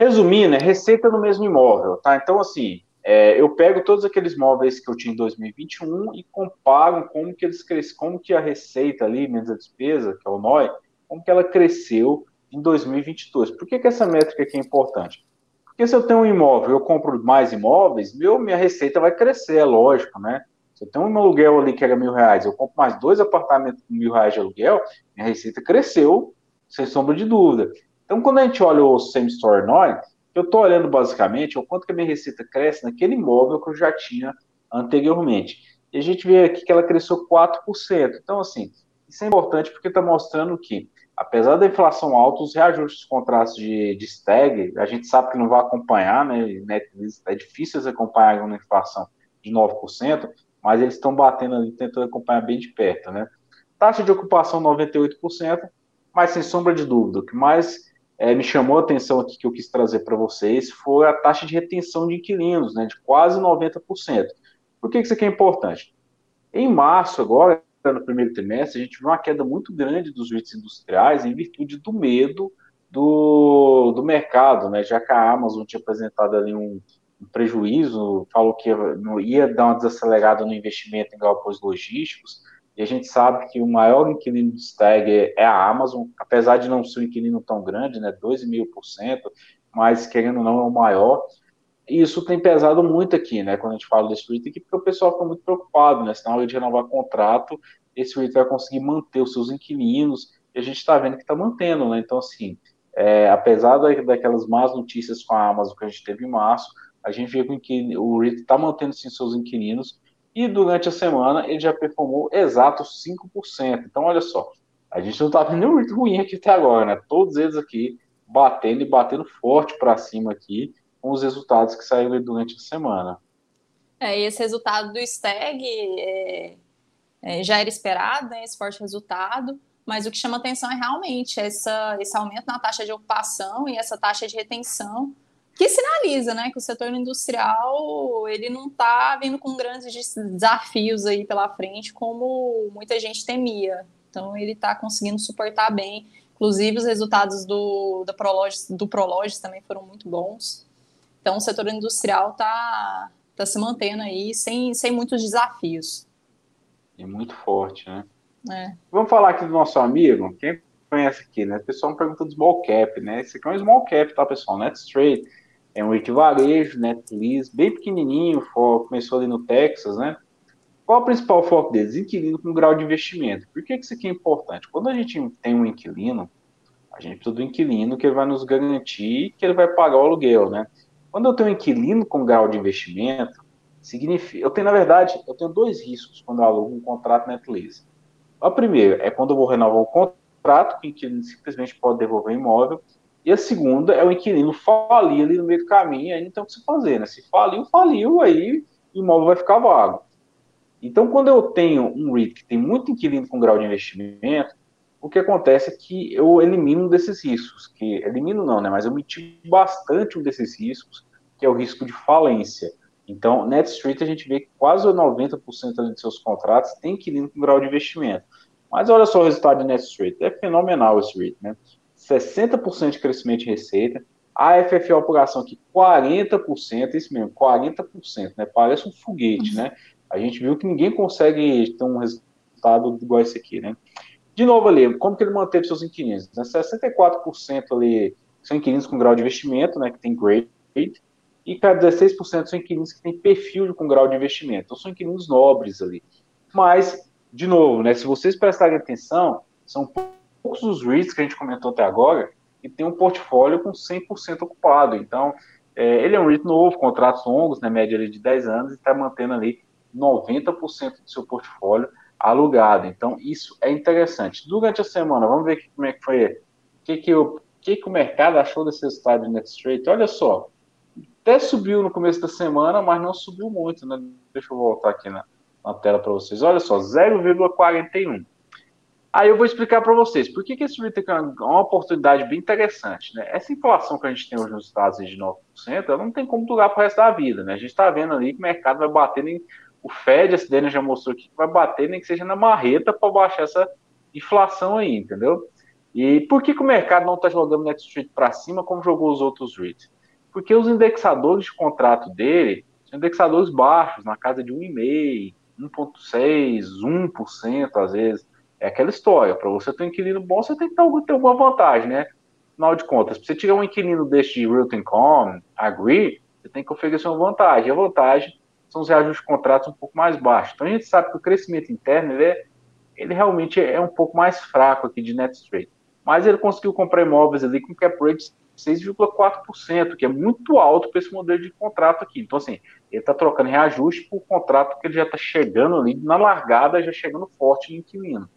Resumindo, é receita no mesmo imóvel, tá? Então, assim, é, eu pego todos aqueles imóveis que eu tinha em 2021 e comparo como que eles cresceram, como que a receita ali, menos a despesa, que é o NOI, como que ela cresceu em 2022. Por que, que essa métrica aqui é importante? Porque se eu tenho um imóvel, eu compro mais imóveis, meu, minha receita vai crescer, é lógico, né? Se eu tenho um aluguel ali que era mil reais, eu compro mais dois apartamentos com mil reais de aluguel, minha receita cresceu, sem sombra de dúvida. Então, quando a gente olha o Same Store NOI, eu estou olhando basicamente o quanto que a minha receita cresce naquele imóvel que eu já tinha anteriormente. E a gente vê aqui que ela cresceu 4%. Então, assim, isso é importante porque está mostrando que, apesar da inflação alta, os reajustes dos contratos de, de stag, a gente sabe que não vai acompanhar, né? É difícil acompanhar uma inflação de 9%, mas eles estão batendo ali, tentando acompanhar bem de perto, né? Taxa de ocupação 98%, mas sem sombra de dúvida, o que mais é, me chamou a atenção aqui que eu quis trazer para vocês foi a taxa de retenção de inquilinos, né, de quase 90%. Por que isso aqui é importante? Em março, agora, no primeiro trimestre, a gente viu uma queda muito grande dos REITs industriais em virtude do medo do, do mercado, né, já que a Amazon tinha apresentado ali um prejuízo, falou que ia dar uma desacelerada no investimento em galpões logísticos, e a gente sabe que o maior inquilino de Stag é a Amazon, apesar de não ser um inquilino tão grande, né, 2,5%, mas querendo ou não é o maior. E isso tem pesado muito aqui, né, quando a gente fala desse REIT porque o pessoal fica muito preocupado, né, se na hora de renovar contrato, esse REIT vai conseguir manter os seus inquilinos, e a gente está vendo que está mantendo, né, então assim, é, apesar daquelas más notícias com a Amazon que a gente teve em março, a gente vê que o REIT está mantendo sim, seus inquilinos e durante a semana ele já performou exatos 5%. Então, olha só, a gente não está vendo nenhum REIT ruim aqui até agora, né? Todos eles aqui batendo e batendo forte para cima aqui com os resultados que saíram durante a semana.
É, e esse resultado do STEG é, é, já era esperado, né, esse forte resultado, mas o que chama atenção é realmente essa, esse aumento na taxa de ocupação e essa taxa de retenção que sinaliza, né, que o setor industrial ele não está vindo com grandes desafios aí pela frente, como muita gente temia. Então ele está conseguindo suportar bem. Inclusive os resultados do da Prologis, do Prologis também foram muito bons. Então o setor industrial está tá se mantendo aí sem, sem muitos desafios.
E muito forte, né? É. Vamos falar aqui do nosso amigo, quem conhece aqui, né? O pessoal me pergunta do small cap, né? Esse aqui é um small cap, tá, pessoal? Net straight é um REIT varejo, Netflix, bem pequenininho, começou ali no Texas, né? Qual o principal foco deles? Inquilino com grau de investimento. Por que, isso aqui é importante? Quando a gente tem um inquilino, a gente precisa do inquilino que ele vai nos garantir que ele vai pagar o aluguel, né? Quando eu tenho um inquilino com grau de investimento, significa, eu tenho, na verdade, eu tenho dois riscos quando eu alugo um contrato Netflix. O primeiro é quando eu vou renovar o contrato, que o inquilino simplesmente pode devolver o imóvel, e a segunda é o inquilino falir ali no meio do caminho, aí não tem o que se fazer, né? Se faliu, faliu, aí o imóvel vai ficar vago. Então, quando eu tenho um REIT que tem muito inquilino com grau de investimento, o que acontece é que eu elimino um desses riscos, que elimino não, né? Mas eu mitigo bastante um desses riscos, que é o risco de falência. Então, Net Street a gente vê que quase 90% de seus contratos tem inquilino com grau de investimento. Mas olha só o resultado de Net Street, é fenomenal esse REIT, né? 60% de crescimento de receita, a FFO apuração aqui 40%, isso mesmo, 40%, né? Parece um foguete, né? A gente viu que ninguém consegue ter um resultado igual esse aqui, né? de novo ali, como que ele manteve seus inquilinos? Né? 64% ali são inquilinos com grau de investimento, né, que tem grade, e cada 16% são inquilinos que têm perfil com grau de investimento. Então, são inquilinos nobres ali. Mas, de novo, né, se vocês prestarem atenção, são poucos os REITs que a gente comentou até agora que tem um portfólio com 100% ocupado. Então, é, ele é um REIT novo, contratos longos, né, média de 10 anos, e está mantendo ali 90% do seu portfólio alugado. Então, isso é interessante. Durante a semana, vamos ver como é que foi, que, que, o, que, que o mercado achou desse resultado de Net Straight. Olha só, até subiu no começo da semana, mas não subiu muito, né? Deixa eu voltar aqui na, na tela para vocês. Olha só, 0,41. Aí eu vou explicar para vocês por que, que esse REIT é uma oportunidade bem interessante. Né? Essa inflação que a gente tem hoje nos Estados Unidos de 9%, ela não tem como durar para o resto da vida. Né? A gente está vendo ali que o mercado vai bater em o Fed, a Cidênia já mostrou que vai bater nem que seja na marreta para baixar essa inflação aí, entendeu? E por que, que o mercado não está jogando Net Street para cima como jogou os outros REITs? Porque os indexadores de contrato dele são indexadores baixos, na casa de 1,5%, 1,6%, 1% às vezes. É aquela história, para você ter um inquilino bom, você tem que ter alguma vantagem, né? Afinal de contas, para você tirar um inquilino deste de Realty Com, Agree, você tem que oferecer uma vantagem. A vantagem são os reajustes de contratos um pouco mais baixos. Então a gente sabe que o crescimento interno ele, é, ele realmente é um pouco mais fraco aqui de net straight. Mas ele conseguiu comprar imóveis ali com cap rate 6,4%, que é muito alto para esse modelo de contrato aqui. Então, assim, ele está trocando reajuste por contrato que ele já está chegando ali na largada, já chegando forte no inquilino.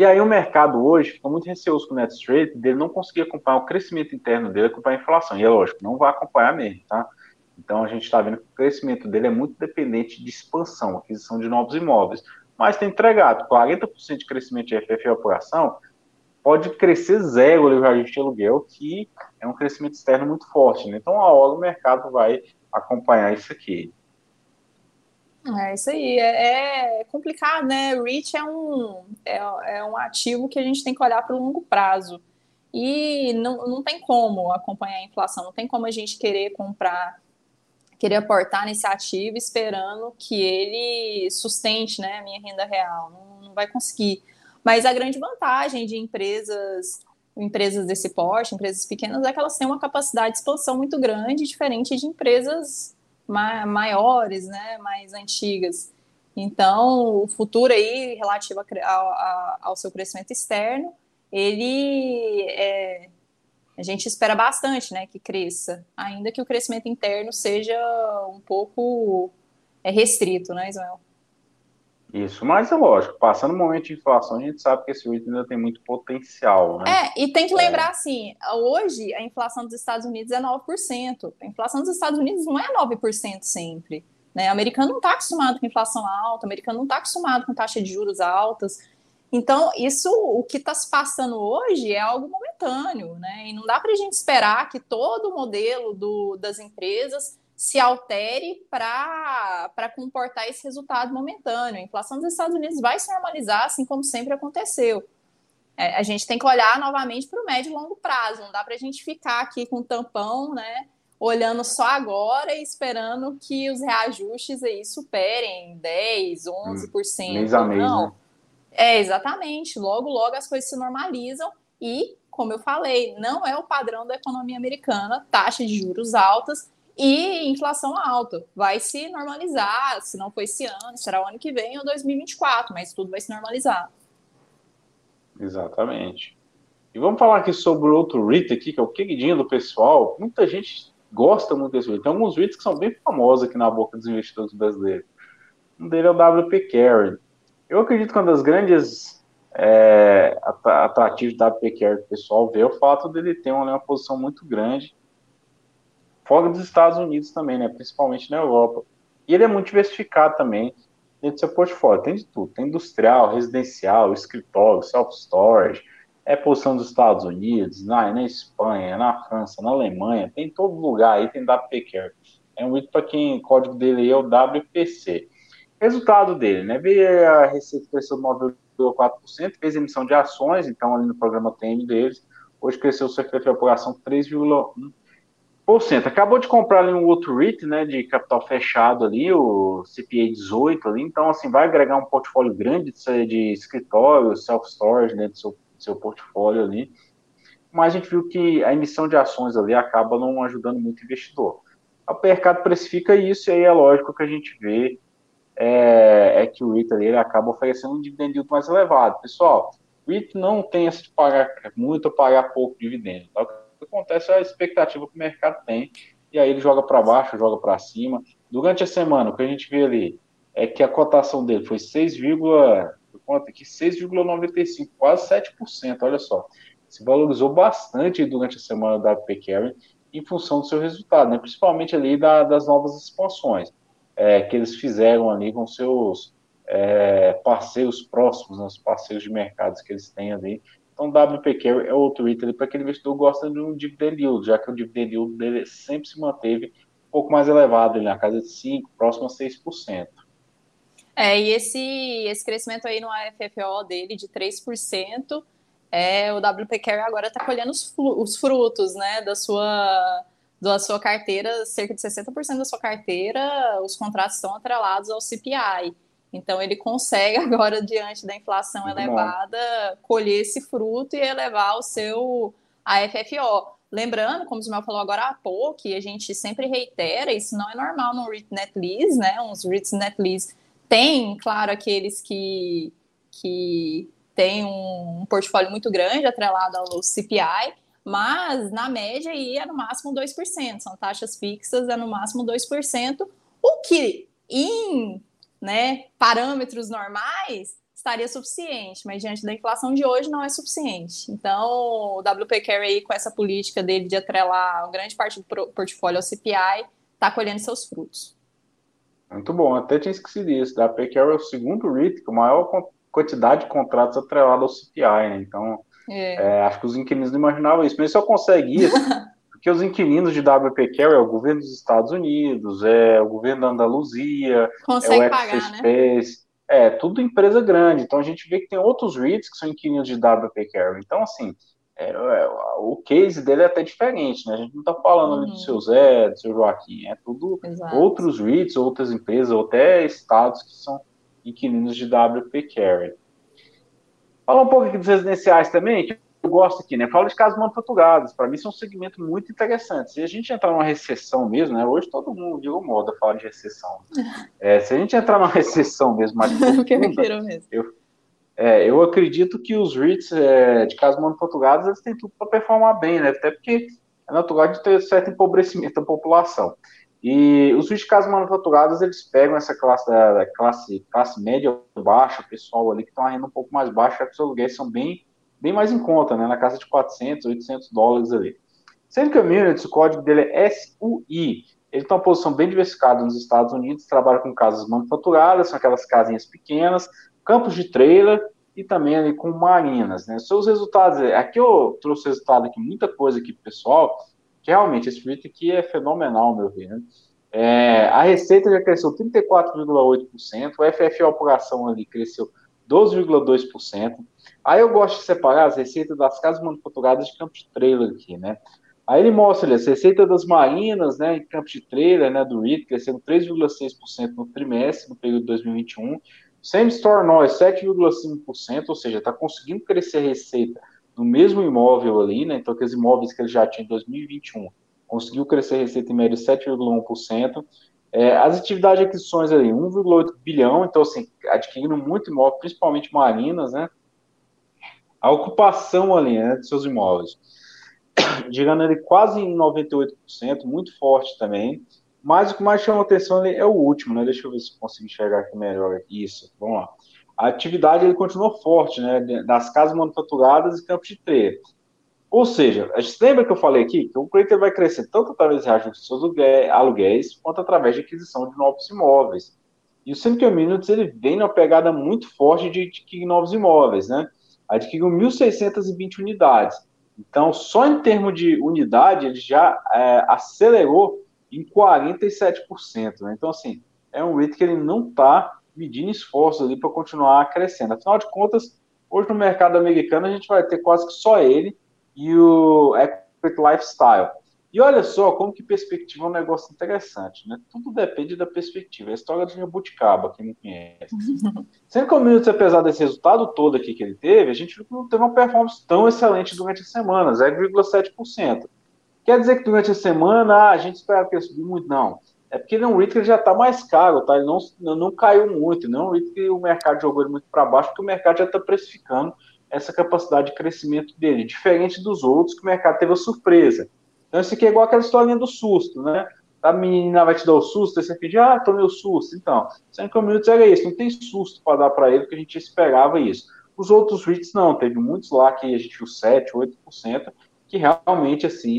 E aí o mercado hoje fica muito receoso com o net straight dele não conseguir acompanhar o crescimento interno dele, acompanhar a inflação. E é lógico, não vai acompanhar mesmo, tá? Então a gente está vendo que o crescimento dele é muito dependente de expansão, aquisição de novos imóveis. Mas tem entregado 40% de crescimento de FF e operação, pode crescer zero o reajuste de aluguel, que é um crescimento externo muito forte. Né? Então a hora o mercado vai acompanhar isso aqui.
É isso aí, é, é complicado, né? REIT é um, é, é um ativo que a gente tem que olhar para o longo prazo. E não, não tem como acompanhar a inflação, não tem como a gente querer comprar querer aportar nesse ativo esperando que ele sustente né, a minha renda real. Não, não vai conseguir. Mas a grande vantagem de empresas empresas desse porte, empresas pequenas, é que elas têm uma capacidade de expansão muito grande, diferente de empresas ma maiores, né, mais antigas. Então, o futuro aí, relativo ao, ao seu crescimento externo, ele é, a gente espera bastante, né, que cresça, ainda que o crescimento interno seja um pouco é, restrito, né, Ismael?
Isso, mas é lógico, passando o momento de inflação, a gente sabe que esse item ainda tem muito potencial, né?
É, e tem que lembrar é. assim, hoje a inflação dos Estados Unidos é 9%. A inflação dos Estados Unidos não é 9% sempre. Né? O americano não está acostumado com inflação alta, o americano não está acostumado com taxa de juros altas. Então, isso, o que está se passando hoje é algo momentâneo, né? E não dá para a gente esperar que todo o modelo do, das empresas se altere para comportar esse resultado momentâneo. A inflação dos Estados Unidos vai se normalizar, assim como sempre aconteceu. É, a gente tem que olhar novamente para o médio e longo prazo. Não dá para a gente ficar aqui com tampão, né? Olhando só agora e esperando que os reajustes aí superem 10, 11%. Hum, mês a mês, não. Né? É, exatamente. Logo, logo as coisas se normalizam e, como eu falei, não é o padrão da economia americana, taxa de juros altas e inflação alta. Vai se normalizar, se não for esse ano, será o ano que vem ou 2024, mas tudo vai se normalizar.
Exatamente. E vamos falar aqui sobre outro REIT aqui, que é o queridinho do pessoal. Muita gente gosta muito desse REIT. Tem alguns REITs que são bem famosos aqui na boca dos investidores brasileiros. Um deles é o WP Carry. Eu acredito que uma das grandes é, atrativos da PQR que o pessoal vê é o fato dele ter uma, uma posição muito grande fora dos Estados Unidos também, né, principalmente na Europa. E ele é muito diversificado também dentro do seu portfólio. Tem de tudo. Tem industrial, residencial, escritório, self-storage, é posição dos Estados Unidos, na, na Espanha, na França, na Alemanha, tem em todo lugar aí, tem WPCare. É um item para quem o código dele é o WPC. Resultado dele, né? Veio a receita cresceu 9,4%, fez emissão de ações, então ali no programa TM deles, hoje cresceu o seu efeito de operação 3,1%. Acabou de comprar ali um outro REIT, né, de capital fechado ali, o CPA 18 ali, então, assim, vai agregar um portfólio grande de, de escritório, self-storage dentro do seu, seu portfólio ali, mas a gente viu que a emissão de ações ali acaba não ajudando muito o investidor. O mercado precifica isso e aí é lógico que a gente vê é, é que o REIT ali, ele acaba oferecendo um dividendo mais elevado. Pessoal, o REIT não tem essa de pagar muito ou pagar pouco dividendo. Tá? Que acontece é a expectativa que o mercado tem, e aí ele joga para baixo, joga para cima. Durante a semana, o que a gente vê ali é que a cotação dele foi 6, quanto aqui? 6,95, quase 7%, olha só. Se valorizou bastante durante a semana da WP Carry em função do seu resultado, né? principalmente ali da, das novas expansões é, que eles fizeram ali com seus é, parceiros próximos, né? os parceiros de mercados que eles têm ali, então, WPQ é outro item para aquele investidor gosta de um dividend yield, já que o dividend yield dele sempre se manteve um pouco mais elevado, ali na casa de 5%, próximo a 6%.
É, e esse, esse crescimento aí no AFFO dele de 3%, é, o WP agora está colhendo os, os, frutos né, da, sua, da sua carteira, cerca de 60% da sua carteira, os contratos estão atrelados ao CPI. Então ele consegue <laughs> agora, diante da inflação Muito elevada, bom. colher esse fruto e elevar o seu AFFO. Lembrando, como o Ismael falou agora há pouco, que a gente sempre reitera, isso não é normal no REIT Net Lease, né? Uns REITs Net Lease tem, claro, aqueles que, que têm um, um portfólio muito grande atrelado ao CPI, mas na média aí é no máximo 2%, são taxas fixas, é no máximo 2%, o que em né, parâmetros normais, estaria suficiente, mas diante da inflação de hoje não é suficiente. Então, o WP Carry, com essa política dele de atrelar grande parte do portfólio ao CPI, está colhendo seus frutos.
Muito bom, até tinha esquecido isso. Da WP Carry é o segundo REIT com maior quantidade de contratos atrelados ao CPI, né? Então, é. É, acho que os inquilinos não imaginavam isso, mas só consegue isso <laughs> porque os inquilinos de WP Carey é o governo dos Estados Unidos, é o governo da Andaluzia,
Consegue
é o
pagar,
né? é tudo empresa grande. Então a gente vê que tem outros REITs que são inquilinos de WP Carey. Então, assim, é, é, o case dele é até diferente, né? A gente não está falando uhum. ali do seu Zé, do seu Joaquim, é tudo Exato. outros REITs, outras empresas, ou até estados que são inquilinos de WP Carey. Falar um pouco aqui dos residenciais também, que eu gosto aqui, né? Falo de casas manufaturadas. Para mim, são um segmento muito interessante. Se a gente entrar numa recessão mesmo, né? Hoje todo mundo, digo moda, fala de recessão. <laughs> É, se a gente entrar numa recessão mesmo, mais <laughs> profunda, mesmo. Eu, é, eu acredito que os REITs é, de casas manufaturadas eles têm tudo para performar bem, né? Até porque é natural de ter certo empobrecimento da população. E os REITs de casas manufaturadas, eles pegam essa classe, da classe, classe média ou baixa, o pessoal ali que uma renda um pouco mais baixa, já que os aluguéis são bem bem mais em conta, né, na casa de 400, 800 dólares ali. Sendo Communities, o código dele é SUI. Ele tem uma posição bem diversificada nos Estados Unidos, trabalha com casas manufaturadas, são aquelas casinhas pequenas, campos de trailer e também ali com marinas, né? Seus resultados, aqui eu trouxe resultado aqui, muita coisa aqui pessoal, que realmente esse vídeo aqui é fenomenal, meu ver, né? É, a receita já cresceu 34,8%, o FFO apuração ali cresceu 12,2%. Aí eu gosto de separar as receitas das casas manufaturadas de campos de trailer aqui, né? Aí ele mostra ali, as receitas das marinas, né, em campos de trailer, né, do REIT, crescendo 3,6% no trimestre, no período de 2021. Same Store Noise, 7,5%, ou seja, está conseguindo crescer a receita no mesmo imóvel ali, né, então aqueles imóveis que ele já tinha em 2021, conseguiu crescer a receita em média 7,1%. É, as atividades de aquisições ali, 1,8 bilhão, então assim, adquirindo muito imóvel, principalmente marinas, né? A ocupação ali, né, de seus imóveis, <coughs> girando ali quase em 98%, muito forte também. Mas o que mais chama atenção ali é o último, né? Deixa eu ver se consigo enxergar aqui melhor. Isso, vamos lá. A atividade ele continua forte, né? Das casas manufaturadas e campos de treino. Ou seja, a gente lembra que eu falei aqui que o crédito vai crescer tanto através de reajuste seus aluguéis, quanto através de aquisição de novos imóveis. E o Syndicate Minutes ele vem numa pegada muito forte de novos imóveis, né? Adquiriu 1.620 unidades. Então, só em termos de unidade, ele já é, acelerou em 47%. Né? Então, assim, é um REIT que ele não está medindo esforços ali para continuar crescendo. Afinal de contas, hoje no mercado americano a gente vai ter quase que só ele e o Equity Lifestyle. E olha só como que perspectiva é um negócio interessante, né? Tudo depende da perspectiva. É a história de Jabuticaba, quem não conhece. <laughs> Sendo que o Mills, apesar desse resultado todo aqui que ele teve, a gente não teve uma performance tão excelente durante a semana, 0,7%. Quer dizer que durante a semana ah, a gente espera que ele subir muito? Não. É porque ele é um REIT que já está mais caro, tá? Ele não, não caiu muito, não é um REIT que o mercado jogou ele muito para baixo, porque o mercado já está precificando essa capacidade de crescimento dele, diferente dos outros que o mercado teve a surpresa. Então, isso aqui é igual aquela historinha do susto, né? A menina vai te dar o susto, aí você pede, ah, tomei o susto. Então, 5 minutos era isso, não tem susto para dar para ele, porque a gente esperava isso. Os outros REITs não, teve muitos lá que a gente viu 7, 8%, que realmente, assim,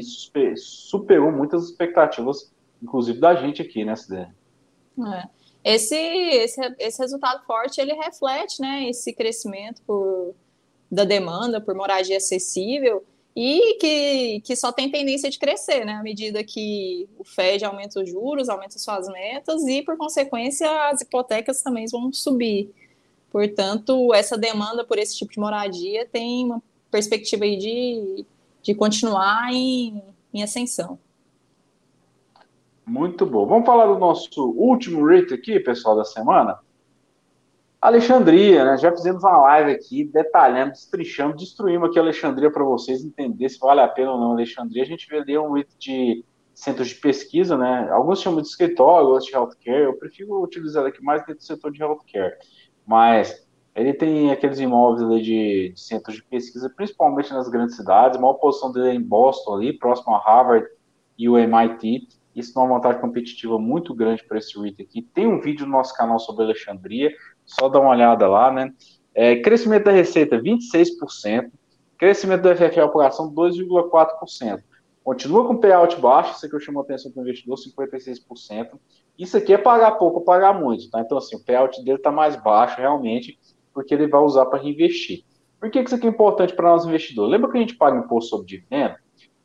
superou muitas expectativas, inclusive da gente aqui, né, Cidane?
É. Esse, esse, esse resultado forte, ele reflete, né, esse crescimento por, da demanda por moradia acessível, e que, que só tem tendência de crescer, né? À medida que o Fed aumenta os juros, aumenta suas metas e, por consequência, as hipotecas também vão subir. Portanto, essa demanda por esse tipo de moradia tem uma perspectiva aí de, de continuar em, em ascensão.
Muito bom. Vamos falar do nosso último rate aqui, pessoal, da semana. Alexandria, né? Já fizemos uma live aqui, detalhando, destrinchando, destruímos aqui Alexandria para vocês entenderem se vale a pena ou não Alexandria. A gente vê um item de centros de pesquisa, né? Alguns chamam de escritório, outros de healthcare. Eu prefiro utilizar aqui mais dentro do setor de healthcare. Mas ele tem aqueles imóveis ali de, de centros de pesquisa, principalmente nas grandes cidades. A maior posição dele é em Boston, ali, próximo a Harvard e o MIT. Isso dá uma vantagem competitiva muito grande para esse REIT aqui. Tem um vídeo no nosso canal sobre Alexandria, só dá uma olhada lá, né? É, crescimento da receita, 26%. Crescimento do FFL por ação, 2,4%. Continua com payout baixo, isso aqui eu chamo a atenção para o investidor, 56%. Isso aqui é pagar pouco ou pagar muito, tá? Então, assim, o payout dele está mais baixo, realmente, porque ele vai usar para reinvestir. Por que isso aqui é importante para nós investidores? Lembra que a gente paga imposto sobre dividendo?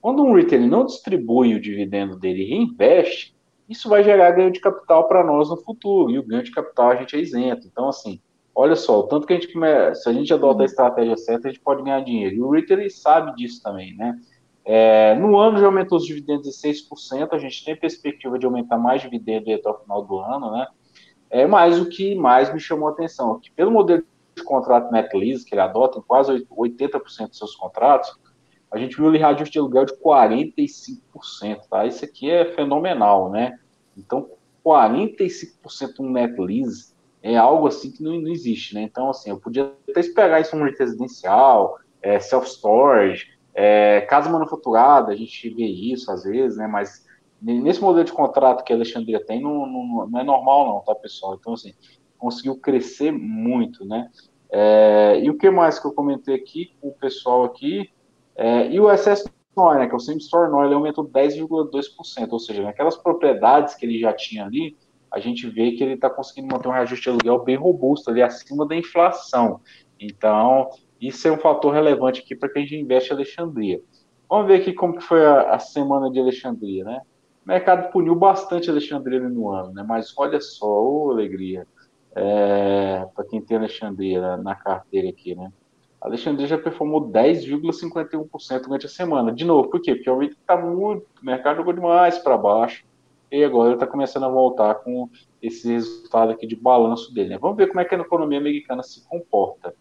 Quando um retailer não distribui o dividendo dele e reinveste, isso vai gerar ganho de capital para nós no futuro, e o ganho de capital a gente é isento. Então, assim, olha só, o tanto que a gente começa, se a gente adota a estratégia certa, a gente pode ganhar dinheiro. E o retailer sabe disso também, né? É, no ano já aumentou os dividendos de 6%, a gente tem perspectiva de aumentar mais dividendos até o final do ano, né? É, mas o que mais me chamou a atenção, que pelo modelo de contrato net lease que ele adota em quase 80% dos seus contratos, a gente viu ali reajuste de aluguel de 45%, tá? Isso aqui é fenomenal, né? Então, 45% no net lease é algo assim que não, não existe, né? Então, assim, eu podia até esperar isso um residencial, é, self-storage, é, casa manufaturada, a gente vê isso às vezes, né? Mas nesse modelo de contrato que a Alexandria tem, não, não, não é normal não, tá, pessoal? Então, assim, conseguiu crescer muito, né? É, e o que mais que eu comentei aqui com o pessoal aqui? É, e o excesso né, que é o Same Store NOI, ele aumentou 10,2%, ou seja, naquelas propriedades que ele já tinha ali, a gente vê que ele está conseguindo manter um reajuste de aluguel bem robusto, ali acima da inflação. Então, isso é um fator relevante aqui para quem gente investe em Alexandria. Vamos ver aqui como que foi a, a semana de Alexandria, né? O mercado puniu bastante Alexandria no ano, né? Mas olha só, ô alegria, é, para quem tem Alexandria na carteira aqui, né? Alexandria já performou 10,51% durante a semana. De novo, por quê? Porque o está muito, o mercado jogou demais para baixo, e agora está começando a voltar com esse resultado aqui de balanço dele. Né? Vamos ver como é que a economia americana se comporta.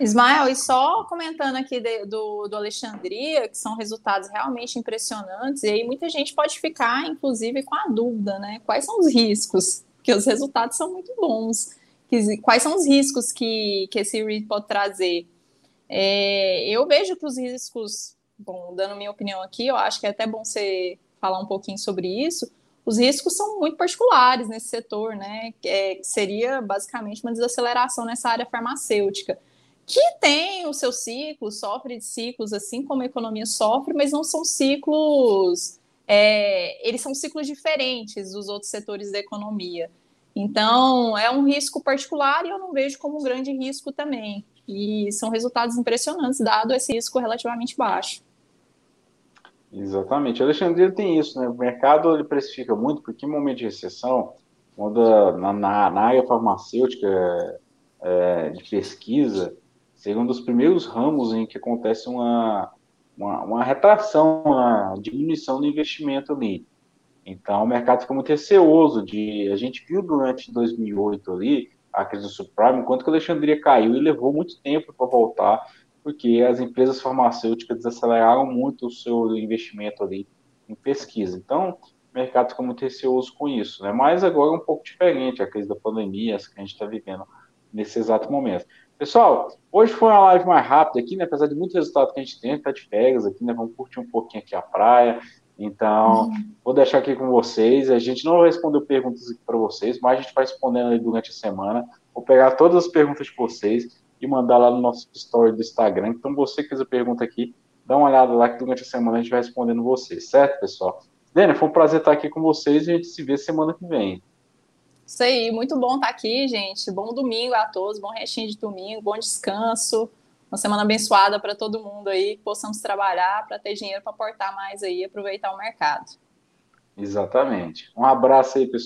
Ismael, e só comentando aqui de, do, do Alexandria, que são resultados realmente impressionantes, e aí muita gente pode ficar, inclusive, com a dúvida, né? Quais são os riscos? Porque os resultados são muito bons que, quais são os riscos que, que esse REIT pode trazer. É, eu vejo que os riscos, bom, dando minha opinião aqui, eu acho que é até bom você falar um pouquinho sobre isso. Os riscos são muito particulares nesse setor, né? É, seria basicamente uma desaceleração nessa área farmacêutica, que tem o seu ciclo, sofre de ciclos, assim como a economia sofre, mas não são ciclos. É, eles são ciclos diferentes dos outros setores da economia. Então, é um risco particular e eu não vejo como um grande risco também. E são resultados impressionantes, dado esse risco relativamente baixo.
Exatamente. Alexandre tem isso, né? O mercado ele precifica muito, porque em momento de recessão, quando na, na, na área farmacêutica é, de pesquisa, seria um dos primeiros ramos em que acontece uma, uma, uma retração, uma diminuição do investimento ali. Então, o mercado ficou muito receoso de... A gente viu durante 2008 ali, a crise do subprime, enquanto que a Alexandria caiu e levou muito tempo para voltar, porque as empresas farmacêuticas desaceleraram muito o seu investimento ali em pesquisa. Então, o mercado ficou muito receoso com isso, né? Mas agora é um pouco diferente, a crise da pandemia, essa que a gente está vivendo nesse exato momento. Pessoal, hoje foi uma live mais rápida aqui, né? Apesar de muito resultado que a gente tem, tá de férias aqui, né? Vamos curtir um pouquinho aqui a praia. Então, uhum. vou deixar aqui com vocês. A gente não respondeu perguntas aqui para vocês, mas a gente vai respondendo aí durante a semana. Vou pegar todas as perguntas de vocês e mandar lá no nosso story do Instagram. Então, você que fez a pergunta aqui, dá uma olhada lá que durante a semana a gente vai respondendo vocês, certo, pessoal? Dênia, foi um prazer estar aqui com vocês e a gente se vê semana que vem.
Isso aí, muito bom estar aqui, gente. Bom domingo a todos, bom restinho de domingo, bom descanso. Uma semana abençoada para todo mundo aí, que possamos trabalhar para ter dinheiro para aportar mais aí, aproveitar o mercado.
Exatamente. Um abraço aí, pessoal.